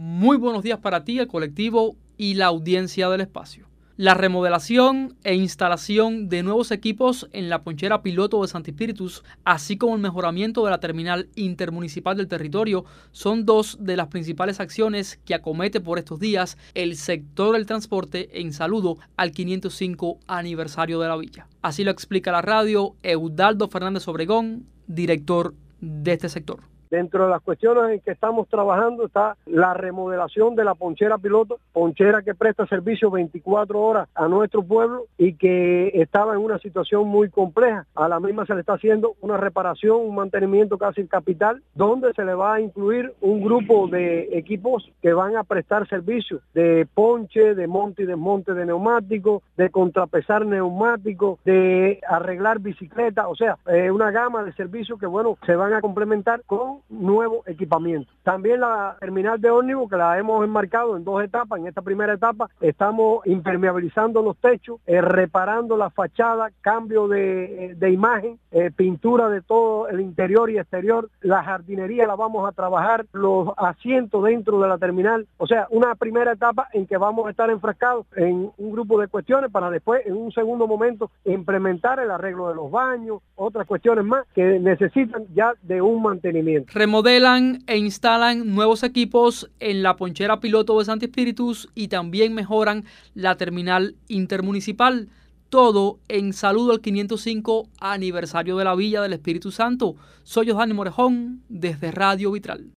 Muy buenos días para ti, el colectivo y la audiencia del espacio. La remodelación e instalación de nuevos equipos en la ponchera piloto de Santi Espíritus, así como el mejoramiento de la terminal intermunicipal del territorio, son dos de las principales acciones que acomete por estos días el sector del transporte en saludo al 505 aniversario de la villa. Así lo explica la radio Eudaldo Fernández Obregón, director de este sector. Dentro de las cuestiones en que estamos trabajando está la remodelación de la ponchera piloto, ponchera que presta servicio 24 horas a nuestro pueblo y que estaba en una situación muy compleja. A la misma se le está haciendo una reparación, un mantenimiento casi capital, donde se le va a incluir un grupo de equipos que van a prestar servicio de ponche, de monte y desmonte de neumáticos, de contrapesar neumáticos, de arreglar bicicletas, o sea, eh, una gama de servicios que, bueno, se van a complementar con nuevo equipamiento. También la terminal de ómnibus que la hemos enmarcado en dos etapas. En esta primera etapa estamos impermeabilizando los techos, eh, reparando la fachada, cambio de, eh, imagen, eh, pintura de todo el interior y exterior. La jardinería la vamos a trabajar, los asientos dentro de la terminal. O sea, una primera etapa en que vamos a estar enfrascados en un grupo de cuestiones para después, en un segundo momento, implementar el arreglo de los baños, otras cuestiones más que necesitan ya de un mantenimiento remodelan e instalan nuevos equipos en la ponchera piloto de Santi Espíritus y también mejoran la terminal intermunicipal. Todo en saludo al 505 aniversario de la Villa del Espíritu Santo. Soy José Morejón desde Radio Vitral.